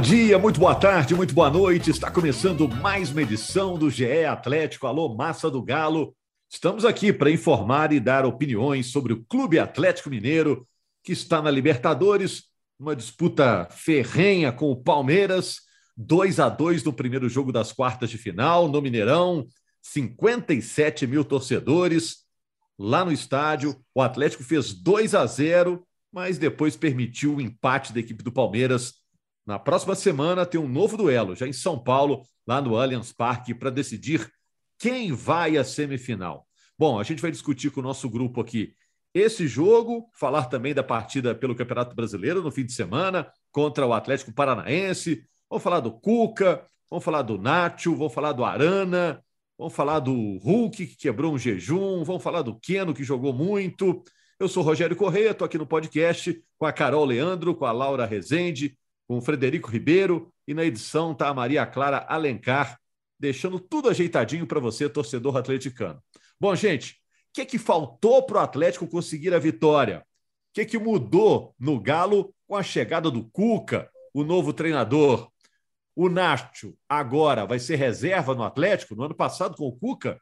Bom dia, muito boa tarde, muito boa noite. Está começando mais uma edição do GE Atlético. Alô, Massa do Galo. Estamos aqui para informar e dar opiniões sobre o Clube Atlético Mineiro, que está na Libertadores, uma disputa ferrenha com o Palmeiras, 2 a 2 no primeiro jogo das quartas de final, no Mineirão, 57 mil torcedores lá no estádio. O Atlético fez 2 a 0, mas depois permitiu o empate da equipe do Palmeiras na próxima semana tem um novo duelo, já em São Paulo, lá no Allianz Parque, para decidir quem vai à semifinal. Bom, a gente vai discutir com o nosso grupo aqui esse jogo, falar também da partida pelo Campeonato Brasileiro no fim de semana contra o Atlético Paranaense. Vamos falar do Cuca, vamos falar do Nacho, vamos falar do Arana, vamos falar do Hulk, que quebrou um jejum, vamos falar do Keno, que jogou muito. Eu sou Rogério Correia, estou aqui no podcast com a Carol Leandro, com a Laura Rezende, com Frederico Ribeiro e na edição está a Maria Clara Alencar, deixando tudo ajeitadinho para você, torcedor atleticano. Bom, gente, o que, é que faltou para o Atlético conseguir a vitória? O que, é que mudou no Galo com a chegada do Cuca, o novo treinador? O Nacho agora vai ser reserva no Atlético? No ano passado, com o Cuca,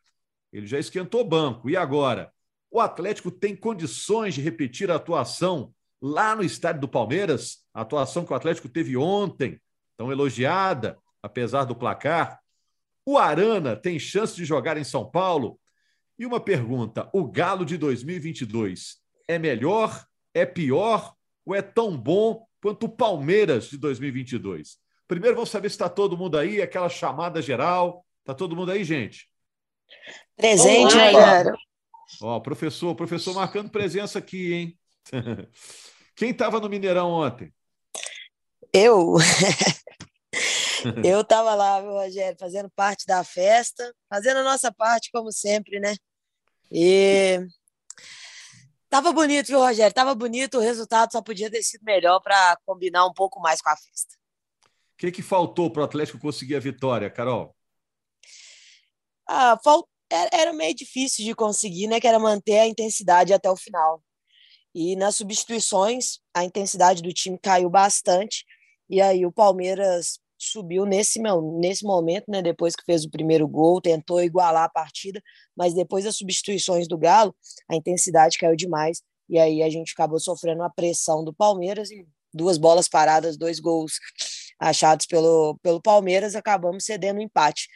ele já esquentou banco. E agora? O Atlético tem condições de repetir a atuação lá no estádio do Palmeiras, a atuação que o Atlético teve ontem, tão elogiada, apesar do placar. O Arana tem chance de jogar em São Paulo? E uma pergunta: o Galo de 2022 é melhor, é pior ou é tão bom quanto o Palmeiras de 2022? Primeiro vamos saber se está todo mundo aí, aquela chamada geral. Está todo mundo aí, gente? Presente, Rogério. Ó, professor, professor marcando presença aqui, hein? Quem estava no Mineirão ontem? Eu. eu estava lá, meu Rogério, fazendo parte da festa, fazendo a nossa parte, como sempre, né? E tava bonito, viu, Rogério? Tava bonito, o resultado só podia ter sido melhor para combinar um pouco mais com a festa. O que, que faltou para o Atlético conseguir a vitória, Carol? Ah, falt... era meio difícil de conseguir, né? Que era manter a intensidade até o final. E nas substituições, a intensidade do time caiu bastante. E aí o Palmeiras subiu nesse, nesse momento, né, depois que fez o primeiro gol, tentou igualar a partida, mas depois das substituições do Galo, a intensidade caiu demais. E aí a gente acabou sofrendo a pressão do Palmeiras e duas bolas paradas, dois gols achados pelo, pelo Palmeiras, acabamos cedendo o um empate.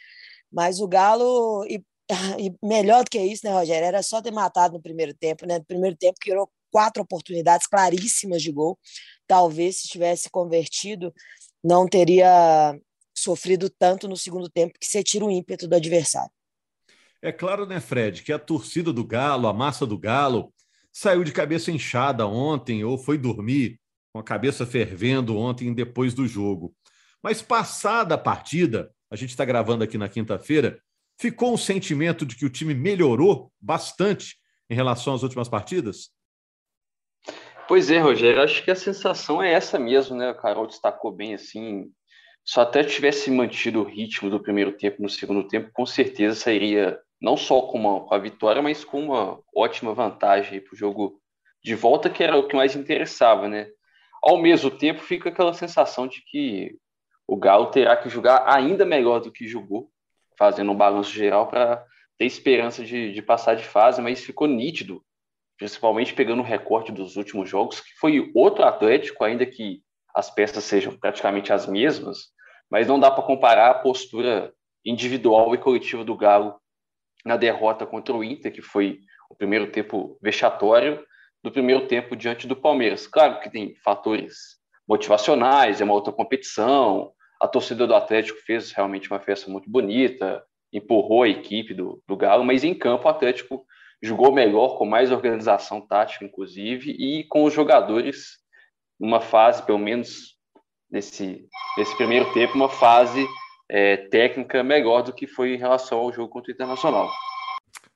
Mas o Galo, e, e, melhor do que isso, né, Rogério? Era só ter matado no primeiro tempo, né? No primeiro tempo, criou quatro oportunidades claríssimas de gol. Talvez se tivesse convertido, não teria sofrido tanto no segundo tempo que você tira o ímpeto do adversário. É claro, né, Fred, que a torcida do Galo, a massa do Galo, saiu de cabeça inchada ontem ou foi dormir com a cabeça fervendo ontem depois do jogo. Mas passada a partida, a gente está gravando aqui na quinta-feira, ficou um sentimento de que o time melhorou bastante em relação às últimas partidas? Pois é, Rogério, acho que a sensação é essa mesmo, né? O Carol destacou bem assim. Se até tivesse mantido o ritmo do primeiro tempo no segundo tempo, com certeza sairia não só com, uma, com a vitória, mas com uma ótima vantagem para o jogo de volta, que era o que mais interessava, né? Ao mesmo tempo, fica aquela sensação de que o Galo terá que jogar ainda melhor do que jogou, fazendo um balanço geral para ter esperança de, de passar de fase, mas ficou nítido principalmente pegando o recorte dos últimos jogos, que foi outro Atlético, ainda que as peças sejam praticamente as mesmas, mas não dá para comparar a postura individual e coletiva do Galo na derrota contra o Inter, que foi o primeiro tempo vexatório, do primeiro tempo diante do Palmeiras. Claro que tem fatores motivacionais, é uma outra competição, a torcida do Atlético fez realmente uma festa muito bonita, empurrou a equipe do, do Galo, mas em campo o Atlético jogou melhor, com mais organização tática, inclusive, e com os jogadores numa fase, pelo menos nesse, nesse primeiro tempo, uma fase é, técnica melhor do que foi em relação ao jogo contra o Internacional.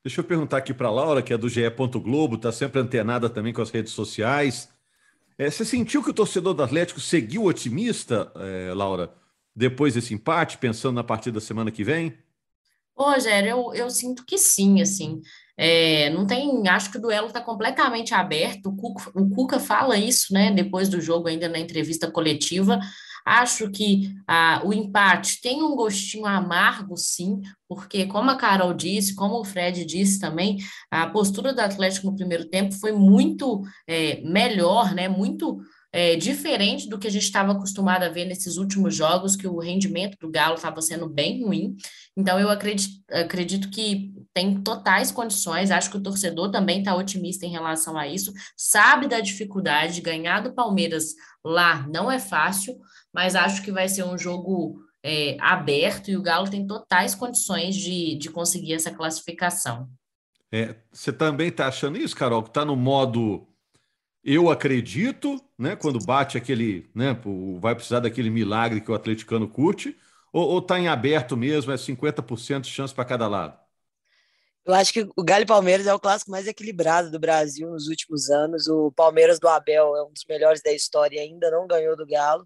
Deixa eu perguntar aqui para a Laura, que é do GE. Globo, está sempre antenada também com as redes sociais. É, você sentiu que o torcedor do Atlético seguiu otimista, é, Laura, depois desse empate, pensando na partida da semana que vem? Ô, Rogério, eu, eu sinto que sim, assim. É, não tem, acho que o duelo está completamente aberto. O Cuca, o Cuca fala isso, né? Depois do jogo, ainda na entrevista coletiva. Acho que ah, o empate tem um gostinho amargo, sim, porque, como a Carol disse, como o Fred disse também, a postura do Atlético no primeiro tempo foi muito é, melhor, né? Muito é, diferente do que a gente estava acostumado a ver nesses últimos jogos, que o rendimento do Galo estava sendo bem ruim. Então, eu acredito, acredito que tem totais condições, acho que o torcedor também está otimista em relação a isso, sabe da dificuldade de ganhar do Palmeiras lá, não é fácil, mas acho que vai ser um jogo é, aberto e o Galo tem totais condições de, de conseguir essa classificação. É, você também está achando isso, Carol, que está no modo eu acredito, né? Quando bate aquele, né? Vai precisar daquele milagre que o atleticano curte, ou está em aberto mesmo, é 50% de chance para cada lado? Eu acho que o Galo e Palmeiras é o clássico mais equilibrado do Brasil nos últimos anos. O Palmeiras do Abel é um dos melhores da história e ainda não ganhou do Galo.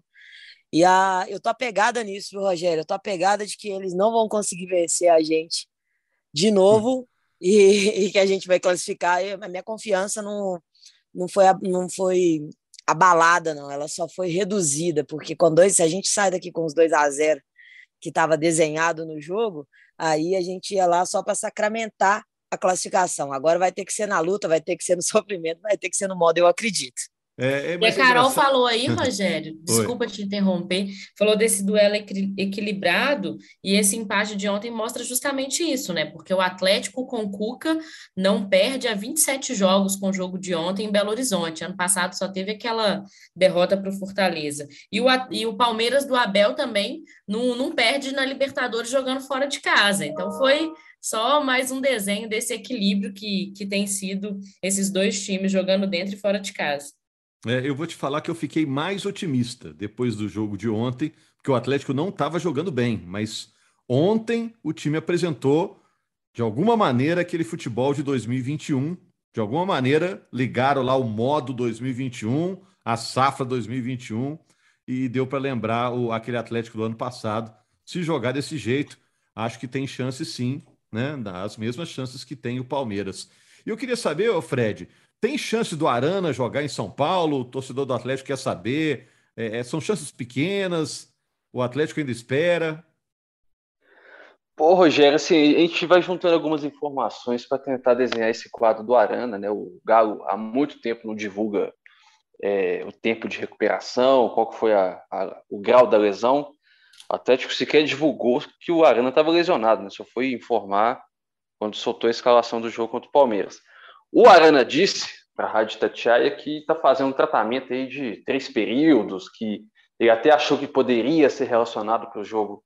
E a, eu tô apegada nisso, viu, Rogério? Eu tô apegada de que eles não vão conseguir vencer a gente de novo e, e, que a gente vai classificar. E a minha confiança não, não foi, não foi abalada, não, ela só foi reduzida, porque com dois, se a gente sai daqui com os 2 a 0 que estava desenhado no jogo, aí a gente ia lá só para sacramentar a classificação. Agora vai ter que ser na luta, vai ter que ser no sofrimento, vai ter que ser no modo eu acredito. É, é, e a Carol falou aí, Rogério, desculpa te interromper, falou desse duelo equilibrado e esse empate de ontem mostra justamente isso, né? Porque o Atlético com Cuca não perde a 27 jogos com o jogo de ontem em Belo Horizonte. Ano passado só teve aquela derrota para o Fortaleza. E o, e o Palmeiras do Abel também não, não perde na Libertadores jogando fora de casa. Então foi só mais um desenho desse equilíbrio que, que tem sido esses dois times jogando dentro e fora de casa. É, eu vou te falar que eu fiquei mais otimista depois do jogo de ontem, porque o Atlético não estava jogando bem, mas ontem o time apresentou, de alguma maneira, aquele futebol de 2021. De alguma maneira, ligaram lá o modo 2021, a safra 2021, e deu para lembrar o, aquele Atlético do ano passado. Se jogar desse jeito, acho que tem chance sim, né? As mesmas chances que tem o Palmeiras. E eu queria saber, Fred, tem chance do Arana jogar em São Paulo? O torcedor do Atlético quer saber. É, é, são chances pequenas? O Atlético ainda espera? Pô, Rogério, assim, a gente vai juntando algumas informações para tentar desenhar esse quadro do Arana, né? O Galo há muito tempo não divulga é, o tempo de recuperação, qual foi a, a, o grau da lesão. O Atlético sequer divulgou que o Arana estava lesionado, né? Só foi informar quando soltou a escalação do jogo contra o Palmeiras. O Arana disse para a Rádio Tatiaia que está fazendo um tratamento aí de três períodos, que ele até achou que poderia ser relacionado para o jogo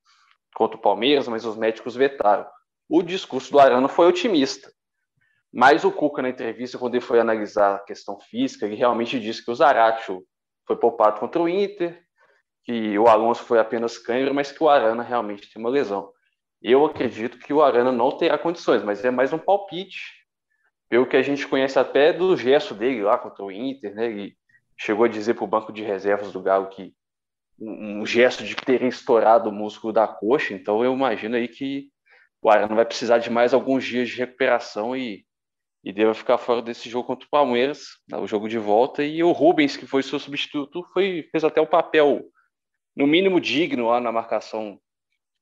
contra o Palmeiras, mas os médicos vetaram. O discurso do Arana foi otimista. Mas o Cuca, na entrevista, quando ele foi analisar a questão física, ele realmente disse que o Zaratio foi poupado contra o Inter, que o Alonso foi apenas câimbra, mas que o Arana realmente tem uma lesão. Eu acredito que o Arana não terá condições, mas é mais um palpite pelo que a gente conhece até do gesto dele lá contra o Inter, né? Ele chegou a dizer para o banco de reservas do Galo que um, um gesto de ter estourado o músculo da coxa, então eu imagino aí que o Arana vai precisar de mais alguns dias de recuperação e, e deva ficar fora desse jogo contra o Palmeiras, né, o jogo de volta, e o Rubens, que foi seu substituto, foi, fez até o papel no mínimo digno lá na marcação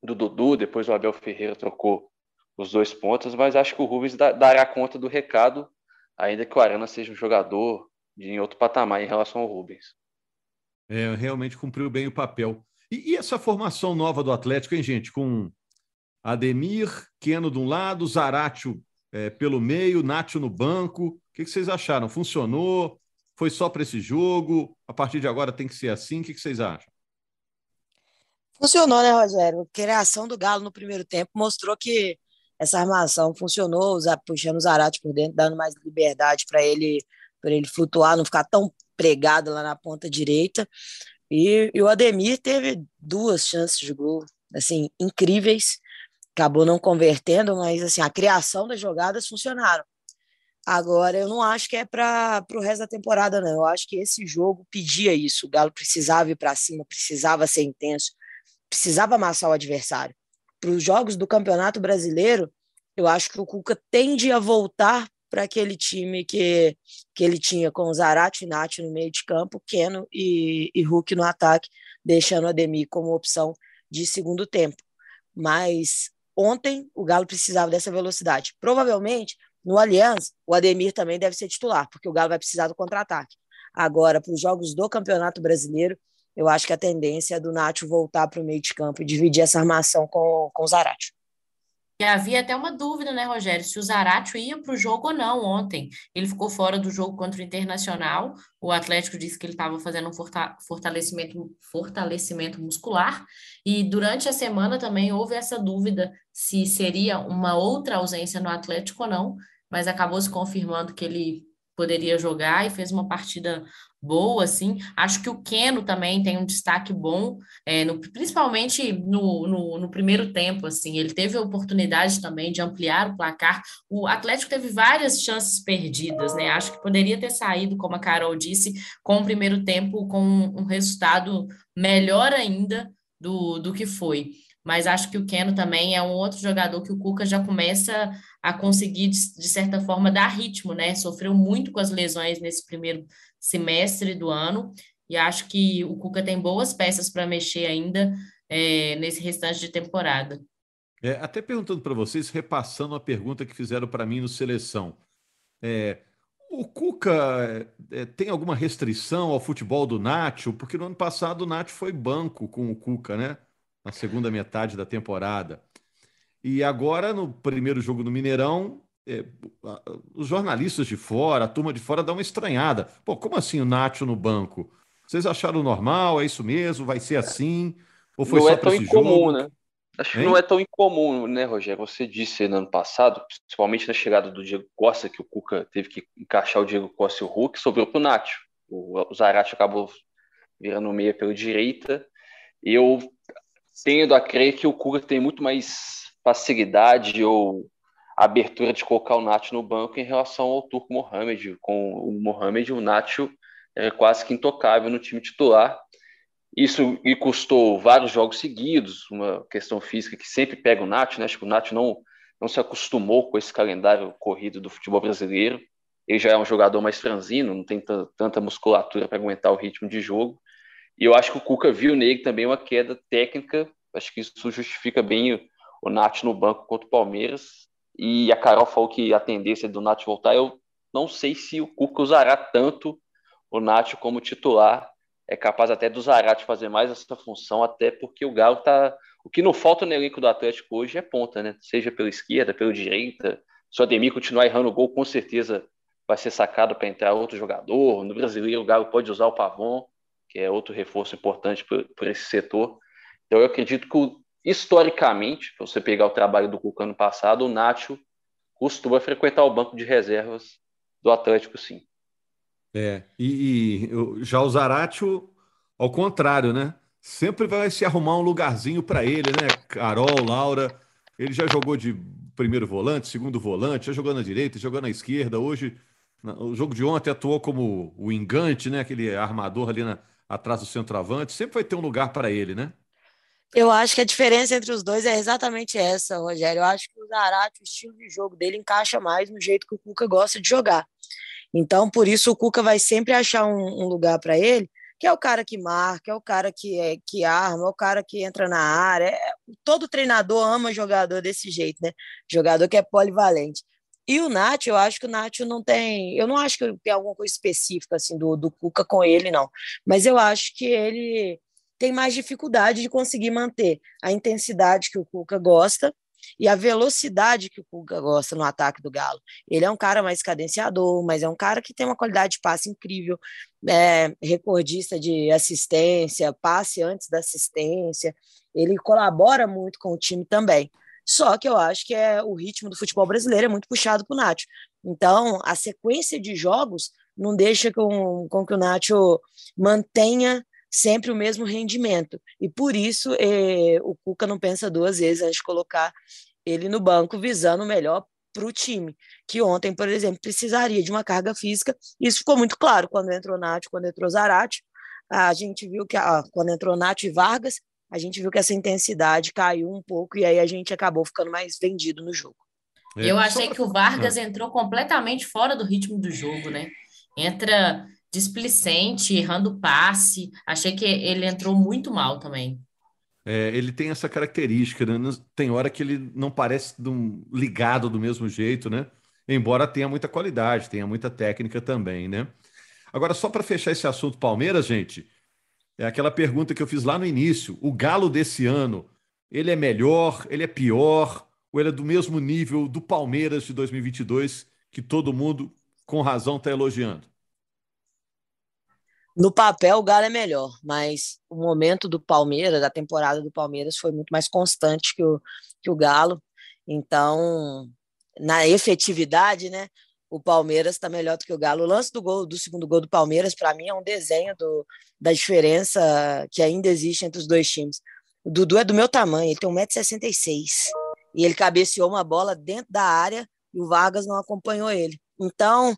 do Dudu, depois o Abel Ferreira trocou os dois pontos, mas acho que o Rubens dará conta do recado, ainda que o Arana seja um jogador de em outro patamar em relação ao Rubens. É, realmente cumpriu bem o papel. E, e essa formação nova do Atlético, hein, gente? Com Ademir, Keno de um lado, Zaratio é, pelo meio, Nacho no banco. O que, que vocês acharam? Funcionou? Foi só para esse jogo? A partir de agora tem que ser assim? O que, que vocês acham? Funcionou, né, Rogério? A criação do Galo no primeiro tempo mostrou que essa armação funcionou, puxando o Zarate por dentro, dando mais liberdade para ele para ele flutuar, não ficar tão pregado lá na ponta direita. E, e o Ademir teve duas chances de gol, assim, incríveis. Acabou não convertendo, mas assim, a criação das jogadas funcionaram. Agora, eu não acho que é para o resto da temporada, não. Eu acho que esse jogo pedia isso. O Galo precisava ir para cima, precisava ser intenso, precisava amassar o adversário. Para os jogos do Campeonato Brasileiro, eu acho que o Cuca tende a voltar para aquele time que, que ele tinha com o Zarate e Nath no meio de campo, Keno e, e Hulk no ataque, deixando o Ademir como opção de segundo tempo. Mas ontem o Galo precisava dessa velocidade. Provavelmente, no Allianz, o Ademir também deve ser titular, porque o Galo vai precisar do contra-ataque. Agora, para os jogos do Campeonato Brasileiro, eu acho que a tendência é do Nacho voltar para o meio de campo e dividir essa armação com, com o Zarate. E havia até uma dúvida, né, Rogério, se o Zaratio ia para o jogo ou não ontem. Ele ficou fora do jogo contra o Internacional. O Atlético disse que ele estava fazendo um fortalecimento, fortalecimento muscular. E durante a semana também houve essa dúvida se seria uma outra ausência no Atlético ou não, mas acabou se confirmando que ele poderia jogar e fez uma partida boa, assim. Acho que o Keno também tem um destaque bom, é, no, principalmente no, no, no, primeiro tempo, assim. Ele teve a oportunidade também de ampliar o placar. O Atlético teve várias chances perdidas, né? Acho que poderia ter saído, como a Carol disse, com o primeiro tempo com um resultado melhor ainda do, do que foi mas acho que o Keno também é um outro jogador que o Cuca já começa a conseguir, de, certa forma, dar ritmo, né? Sofreu muito com as lesões nesse primeiro semestre do ano, e acho que o Cuca tem boas peças para mexer ainda é, nesse restante de temporada. É, até perguntando para vocês, repassando a pergunta que fizeram para mim no Seleção. É, o Cuca é, tem alguma restrição ao futebol do Nacho? Porque no ano passado o Nacho foi banco com o Cuca, né? na segunda metade da temporada. E agora, no primeiro jogo no Mineirão, é, os jornalistas de fora, a turma de fora dá uma estranhada. Pô, como assim o Nacho no banco? Vocês acharam normal? É isso mesmo? Vai ser assim? Ou foi não só é tão incomum, jogo? né? Acho que não é tão incomum, né, Rogério? Você disse no ano passado, principalmente na chegada do Diego Costa, que o Cuca teve que encaixar o Diego Costa e o Hulk, sobrou pro Nacho. O, o Zarate acabou virando meia pela direita. Eu tendo a crer que o Cuca tem muito mais facilidade ou abertura de colocar o Nacho no banco em relação ao Turco Mohamed. Com o Mohamed, o Nacho é quase que intocável no time titular. Isso lhe custou vários jogos seguidos, uma questão física que sempre pega o Nacho, né? Acho que o Nacho não, não se acostumou com esse calendário corrido do futebol brasileiro. Ele já é um jogador mais franzino, não tem tanta musculatura para aguentar o ritmo de jogo. E eu acho que o Cuca viu nele também uma queda técnica. Acho que isso justifica bem o Nath no banco contra o Palmeiras. E a Carol falou que a tendência do Nath voltar. Eu não sei se o Cuca usará tanto o Nath como titular. É capaz até do Zarate fazer mais essa função, até porque o Galo tá. O que não falta no elenco do Atlético hoje é ponta, né? Seja pela esquerda, pela direita. Se o Ademir continuar errando o gol, com certeza vai ser sacado para entrar outro jogador. No brasileiro, o Galo pode usar o Pavon que é outro reforço importante por, por esse setor. Então, eu acredito que, historicamente, se você pegar o trabalho do Cuca ano passado, o Nacho costuma frequentar o banco de reservas do Atlético, sim. É, e, e já o Zaratio, ao contrário, né? Sempre vai se arrumar um lugarzinho para ele, né? Carol, Laura, ele já jogou de primeiro volante, segundo volante, já jogou na direita, jogou na esquerda. Hoje, o jogo de ontem atuou como o engante, né? Aquele armador ali na, atrás do centroavante, sempre vai ter um lugar para ele, né? Eu acho que a diferença entre os dois é exatamente essa, Rogério. Eu acho que o Zarate, o estilo de jogo dele encaixa mais no jeito que o Cuca gosta de jogar. Então, por isso, o Cuca vai sempre achar um, um lugar para ele, que é o cara que marca, é o cara que, é, que arma, é o cara que entra na área. É, todo treinador ama jogador desse jeito, né? Jogador que é polivalente. E o Nath, eu acho que o Nath não tem. Eu não acho que tem alguma coisa específica assim do, do Cuca com ele, não. Mas eu acho que ele tem mais dificuldade de conseguir manter a intensidade que o Cuca gosta e a velocidade que o Cuca gosta no ataque do Galo. Ele é um cara mais cadenciador, mas é um cara que tem uma qualidade de passe incrível, é, recordista de assistência, passe antes da assistência. Ele colabora muito com o time também. Só que eu acho que é o ritmo do futebol brasileiro é muito puxado para o Nacho. Então, a sequência de jogos não deixa com, com que o Nacho mantenha sempre o mesmo rendimento. E por isso é, o Cuca não pensa duas vezes antes de colocar ele no banco, visando o melhor para o time, que ontem, por exemplo, precisaria de uma carga física. Isso ficou muito claro quando entrou Nath, quando entrou Zarate. A gente viu que ah, quando entrou Nath e Vargas, a gente viu que essa intensidade caiu um pouco e aí a gente acabou ficando mais vendido no jogo. É, Eu achei que o Vargas entrou completamente fora do ritmo do jogo, né? Entra displicente, errando passe. Achei que ele entrou muito mal também. É, ele tem essa característica, né? Tem hora que ele não parece ligado do mesmo jeito, né? Embora tenha muita qualidade, tenha muita técnica também, né? Agora, só para fechar esse assunto Palmeiras, gente, é aquela pergunta que eu fiz lá no início. O Galo desse ano, ele é melhor, ele é pior, ou ele é do mesmo nível do Palmeiras de 2022, que todo mundo, com razão, está elogiando? No papel, o Galo é melhor, mas o momento do Palmeiras, da temporada do Palmeiras, foi muito mais constante que o, que o Galo. Então, na efetividade, né, o Palmeiras está melhor do que o Galo. O lance do gol, do segundo gol do Palmeiras, para mim, é um desenho do, da diferença que ainda existe entre os dois times. O Dudu é do meu tamanho, ele tem 1,66m. E ele cabeceou uma bola dentro da área e o Vargas não acompanhou ele. Então,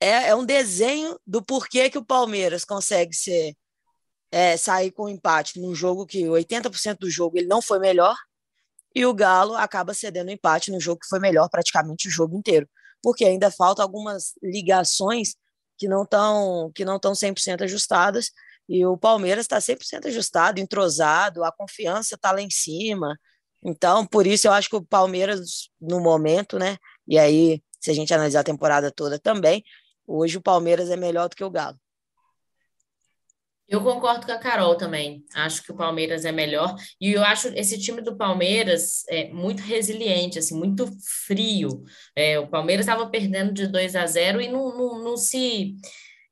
é, é um desenho do porquê que o Palmeiras consegue ser, é, sair com um empate num jogo que 80% do jogo ele não foi melhor e o Galo acaba cedendo empate no jogo que foi melhor praticamente o jogo inteiro, porque ainda falta algumas ligações que não estão que não estão 100% ajustadas e o Palmeiras está 100% ajustado, entrosado, a confiança está lá em cima. Então, por isso eu acho que o Palmeiras no momento, né? E aí, se a gente analisar a temporada toda também, Hoje o Palmeiras é melhor do que o Galo. Eu concordo com a Carol também. Acho que o Palmeiras é melhor. E eu acho esse time do Palmeiras é muito resiliente, assim, muito frio. É, o Palmeiras estava perdendo de 2 a 0 e não, não, não se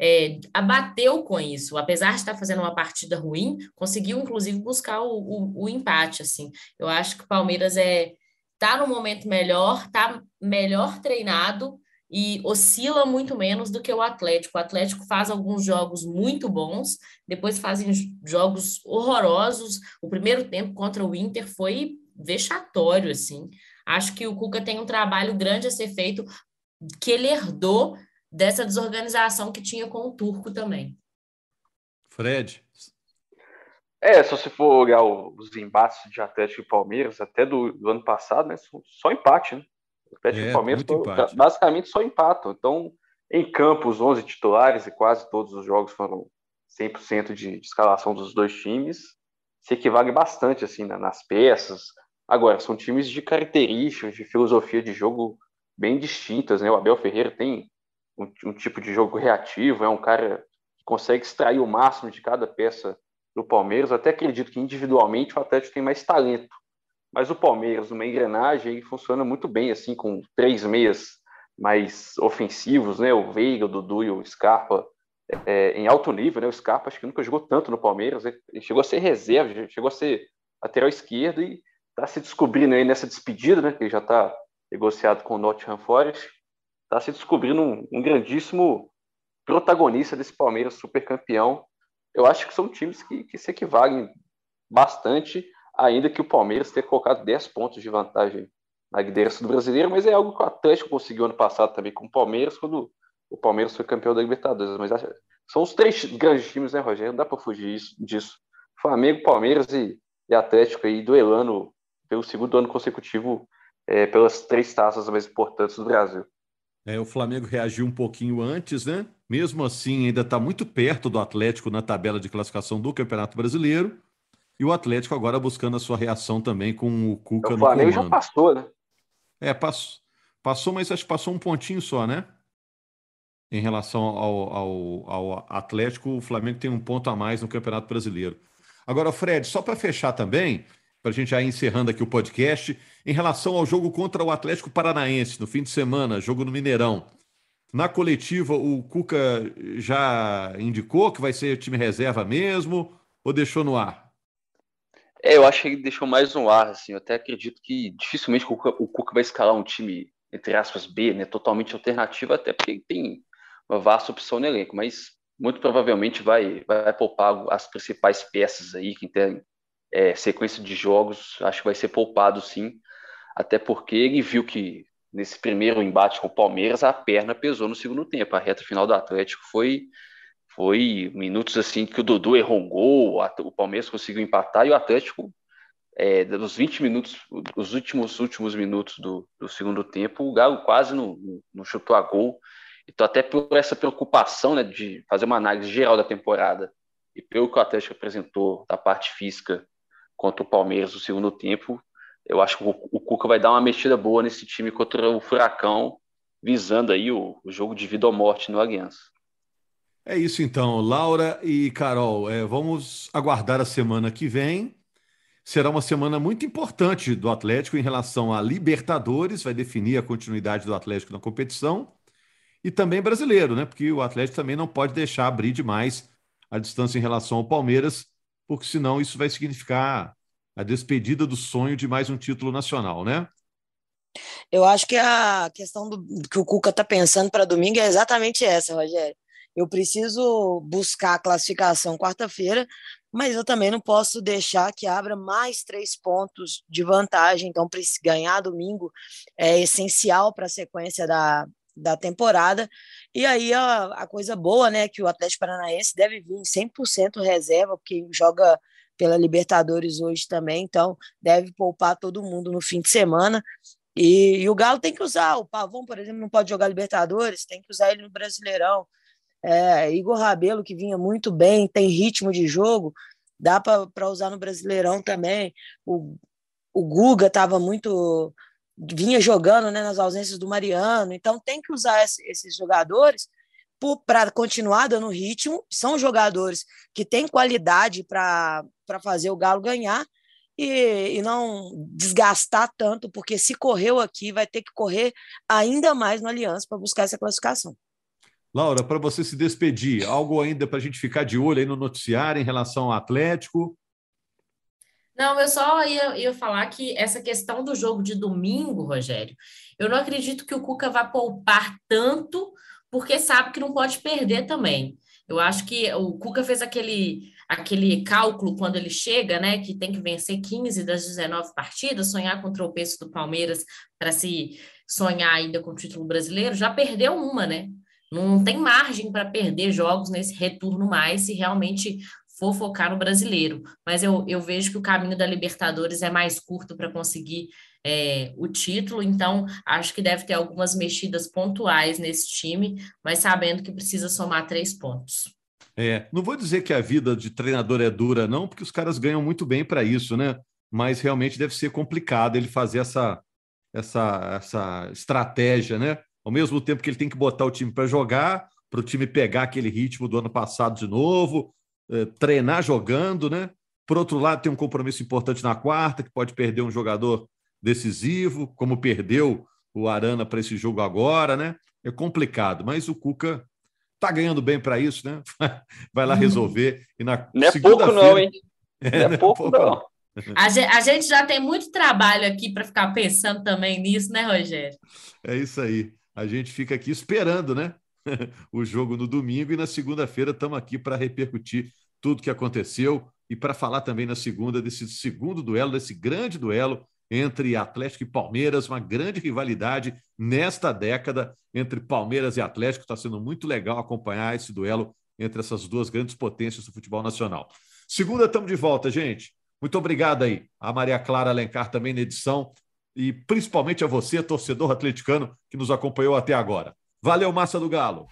é, abateu com isso. Apesar de estar fazendo uma partida ruim, conseguiu, inclusive, buscar o, o, o empate. Assim. Eu acho que o Palmeiras é está no momento melhor, está melhor treinado e oscila muito menos do que o Atlético. O Atlético faz alguns jogos muito bons, depois fazem jogos horrorosos. O primeiro tempo contra o Inter foi vexatório, assim. Acho que o Cuca tem um trabalho grande a ser feito que ele herdou dessa desorganização que tinha com o Turco também. Fred. É, se você for olhar os embates de Atlético e Palmeiras, até do, do ano passado, né, só empate, né? Atlético é, Palmeiras foi, basicamente só empatam. Então, em campo, os 11 titulares e quase todos os jogos foram 100% de, de escalação dos dois times. Se equivale bastante assim nas peças. Agora, são times de características, de filosofia de jogo bem distintas. Né? O Abel Ferreira tem um, um tipo de jogo reativo, é um cara que consegue extrair o máximo de cada peça do Palmeiras. Eu até acredito que individualmente o Atlético tem mais talento mas o Palmeiras, uma engrenagem, funciona muito bem, assim, com três meias mais ofensivos, né? O Veiga, o Dudu e o Scarpa é, em alto nível, né? O Scarpa acho que nunca jogou tanto no Palmeiras, ele chegou a ser reserva, chegou a ser lateral esquerdo e está se descobrindo aí nessa despedida, né? Que já está negociado com o Nottingham Forest, está se descobrindo um, um grandíssimo protagonista desse Palmeiras super campeão. Eu acho que são times que, que se equivalem bastante ainda que o Palmeiras tenha colocado 10 pontos de vantagem na liderança do brasileiro, mas é algo que o Atlético conseguiu ano passado também com o Palmeiras, quando o Palmeiras foi campeão da Libertadores. Mas são os três grandes times, né, Rogério? Não dá para fugir disso. Flamengo, Palmeiras e, e Atlético aí duelando pelo segundo ano consecutivo é, pelas três taças mais importantes do Brasil. É, o Flamengo reagiu um pouquinho antes, né? Mesmo assim, ainda está muito perto do Atlético na tabela de classificação do Campeonato Brasileiro. E o Atlético agora buscando a sua reação também com o Cuca o no Flamengo comando. já passou, né? É, passou, passou, mas acho que passou um pontinho só, né? Em relação ao, ao, ao Atlético, o Flamengo tem um ponto a mais no Campeonato Brasileiro. Agora, Fred, só para fechar também, para a gente já ir encerrando aqui o podcast, em relação ao jogo contra o Atlético Paranaense, no fim de semana, jogo no Mineirão. Na coletiva, o Cuca já indicou que vai ser time reserva mesmo ou deixou no ar? É, eu acho que ele deixou mais no ar, assim. Eu até acredito que dificilmente o Cuca vai escalar um time, entre aspas, B, né? Totalmente alternativo, até porque ele tem uma vasta opção no elenco. Mas muito provavelmente vai, vai poupar as principais peças aí, que tem é, sequência de jogos, acho que vai ser poupado sim, até porque ele viu que nesse primeiro embate com o Palmeiras a perna pesou no segundo tempo, a reta final do Atlético foi foi minutos assim que o Dudu errou um gol, o Palmeiras conseguiu empatar e o Atlético é, dos 20 minutos, os últimos últimos minutos do, do segundo tempo, o Galo quase não, não chutou a gol. Então, até por essa preocupação né, de fazer uma análise geral da temporada e pelo que o Atlético apresentou da parte física contra o Palmeiras no segundo tempo, eu acho que o, o Cuca vai dar uma mexida boa nesse time contra o Furacão, visando aí o, o jogo de vida ou morte no Aliança. É isso então, Laura e Carol. É, vamos aguardar a semana que vem. Será uma semana muito importante do Atlético em relação a Libertadores, vai definir a continuidade do Atlético na competição e também brasileiro, né? Porque o Atlético também não pode deixar abrir demais a distância em relação ao Palmeiras, porque senão isso vai significar a despedida do sonho de mais um título nacional, né? Eu acho que a questão do, que o Cuca está pensando para domingo é exatamente essa, Rogério. Eu preciso buscar a classificação quarta-feira, mas eu também não posso deixar que abra mais três pontos de vantagem. Então, ganhar domingo é essencial para a sequência da, da temporada. E aí a, a, coisa boa, né, que o Atlético Paranaense deve vir em 100% reserva, porque joga pela Libertadores hoje também, então deve poupar todo mundo no fim de semana. E, e o Galo tem que usar, o Pavão, por exemplo, não pode jogar Libertadores, tem que usar ele no Brasileirão. É, Igor Rabelo, que vinha muito bem, tem ritmo de jogo, dá para usar no Brasileirão também. O, o Guga estava muito vinha jogando né, nas ausências do Mariano, então tem que usar esses jogadores para continuar dando ritmo. São jogadores que têm qualidade para fazer o Galo ganhar e, e não desgastar tanto, porque se correu aqui, vai ter que correr ainda mais no Aliança para buscar essa classificação. Laura, para você se despedir, algo ainda para a gente ficar de olho aí no noticiário em relação ao Atlético? Não, eu só ia, ia falar que essa questão do jogo de domingo, Rogério, eu não acredito que o Cuca vá poupar tanto, porque sabe que não pode perder também. Eu acho que o Cuca fez aquele, aquele cálculo quando ele chega, né? Que tem que vencer 15 das 19 partidas, sonhar com o tropeço do Palmeiras para se sonhar ainda com o título brasileiro, já perdeu uma, né? Não tem margem para perder jogos nesse retorno mais se realmente for focar no brasileiro. Mas eu, eu vejo que o caminho da Libertadores é mais curto para conseguir é, o título, então acho que deve ter algumas mexidas pontuais nesse time, mas sabendo que precisa somar três pontos. É, não vou dizer que a vida de treinador é dura, não, porque os caras ganham muito bem para isso, né? Mas realmente deve ser complicado ele fazer essa, essa, essa estratégia, né? Ao mesmo tempo que ele tem que botar o time para jogar, para o time pegar aquele ritmo do ano passado de novo, eh, treinar jogando, né? Por outro lado, tem um compromisso importante na quarta, que pode perder um jogador decisivo, como perdeu o Arana para esse jogo agora, né? É complicado, mas o Cuca tá ganhando bem para isso, né? Vai lá resolver. E na não é pouco, não, hein? É, não é pouco, não. A gente já tem muito trabalho aqui para ficar pensando também nisso, né, Rogério? É isso aí. A gente fica aqui esperando, né? o jogo no domingo e na segunda-feira estamos aqui para repercutir tudo que aconteceu e para falar também na segunda desse segundo duelo, desse grande duelo entre Atlético e Palmeiras, uma grande rivalidade nesta década entre Palmeiras e Atlético. Está sendo muito legal acompanhar esse duelo entre essas duas grandes potências do futebol nacional. Segunda, estamos de volta, gente. Muito obrigado aí a Maria Clara Alencar também na edição e principalmente a você, torcedor atleticano, que nos acompanhou até agora. Valeu, Massa do Galo!